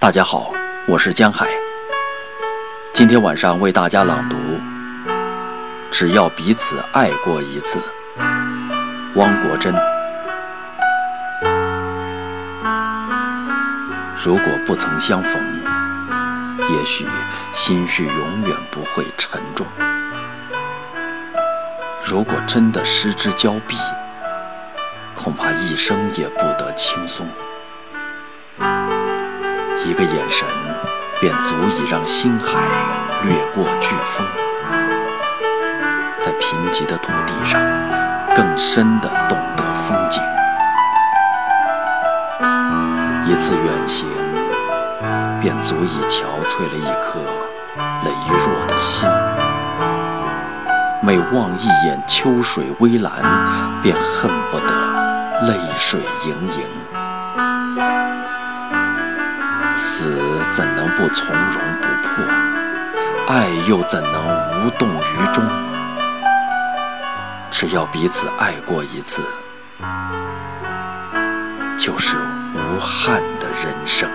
大家好，我是江海。今天晚上为大家朗读《只要彼此爱过一次》，汪国真。如果不曾相逢，也许心绪永远不会沉重；如果真的失之交臂，恐怕一生也不得轻松。一个眼神，便足以让星海掠过飓风，在贫瘠的土地上，更深地懂得风景。一次远行，便足以憔悴了一颗羸弱的心。每望一眼秋水微澜，便恨不得泪水盈盈。死怎能不从容不迫？爱又怎能无动于衷？只要彼此爱过一次，就是无憾的人生。